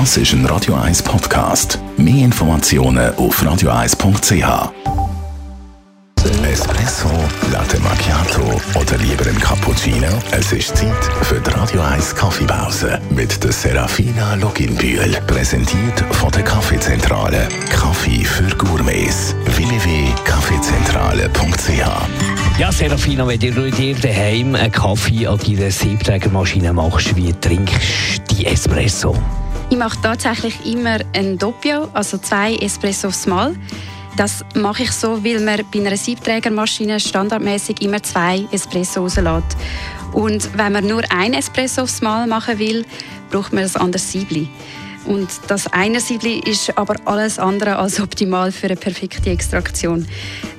Das ist ein Radio 1 Podcast. Mehr Informationen auf radio1.ch. Espresso, Latte Macchiato oder lieber ein Cappuccino? Es ist Zeit für die Radio 1 Kaffeepause mit der Serafina Loginbühl. Präsentiert von der Kaffeezentrale. Kaffee für Gourmets. www.kaffeezentrale.ch Ja, Serafina, wenn du dir daheim einen Kaffee an deiner Siebträgermaschine machst, wie trinkst du die Espresso? Ich mache tatsächlich immer ein Doppio, also zwei Espresso aufs Mal. Das mache ich so, weil man bei einer Siebträgermaschine standardmäßig immer zwei Espresso rauslässt. Und wenn man nur ein Espresso aufs Mal machen will, braucht man ein anderes Siebli. Und das eine Siebli ist aber alles andere als optimal für eine perfekte Extraktion.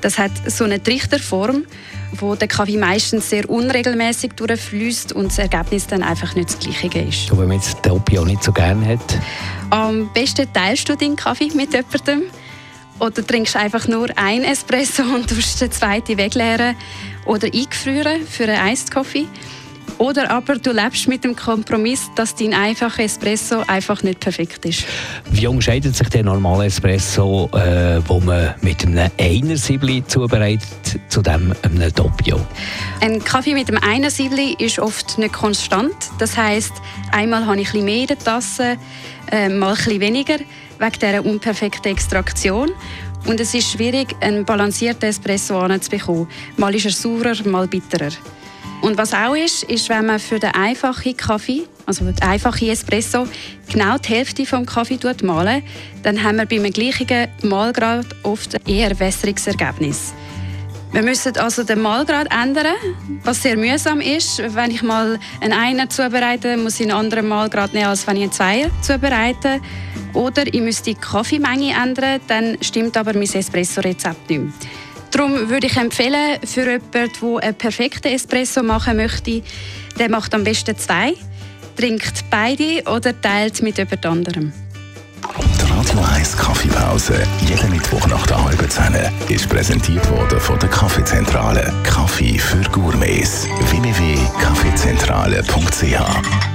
Das hat so eine Trichterform, wo der Kaffee meistens sehr unregelmäßig durchfließt und das Ergebnis dann einfach nicht das gleiche ist. Wenn man jetzt Doppio nicht so gerne hat? Am besten teilst du deinen Kaffee mit jemandem oder trinkst einfach nur ein Espresso und tust den zweiten wegleeren oder eingefrieren für einen Iced Coffee. Oder aber du lebst mit dem Kompromiss, dass dein einfacher Espresso einfach nicht perfekt ist. Wie unterscheidet sich der normale Espresso, äh, wo man mit einem Einer-Siebli zubereitet, zu dem einem Doppio? Ein Kaffee mit einem Einer-Siebli ist oft nicht konstant. Das heißt, einmal habe ich ein bisschen mehr in der Tasse, äh, mal ein bisschen weniger, wegen dieser unperfekten Extraktion. Und es ist schwierig, einen balancierten Espresso anzubekommen. Mal ist er saurer, mal bitterer. Und was auch ist, ist, wenn man für den einfachen Kaffee, also den einfachen Espresso, genau die Hälfte vom Kaffee malen, dann haben wir beim gleichen Mahlgrad oft eher wässriges Ergebnis. Wir müssen also den Mahlgrad ändern, was sehr mühsam ist. Wenn ich mal einen Einer zubereite, muss ich einen anderen Mahlgrad nehmen, als wenn ich einen Zweier zubereite. Oder ich müsste die Kaffeemenge ändern, dann stimmt aber mein Espresso-Rezept nicht mehr. Darum würde ich empfehlen, für jemanden, der einen perfekten Espresso machen möchte, der macht am besten zwei, trinkt beide oder teilt mit jemand anderem. Die Radio 1 Kaffeepause, jeden Mittwoch nach der halben Zehn, ist präsentiert worden von der Kaffeezentrale. Kaffee für Gourmets. www.kaffeezentrale.ch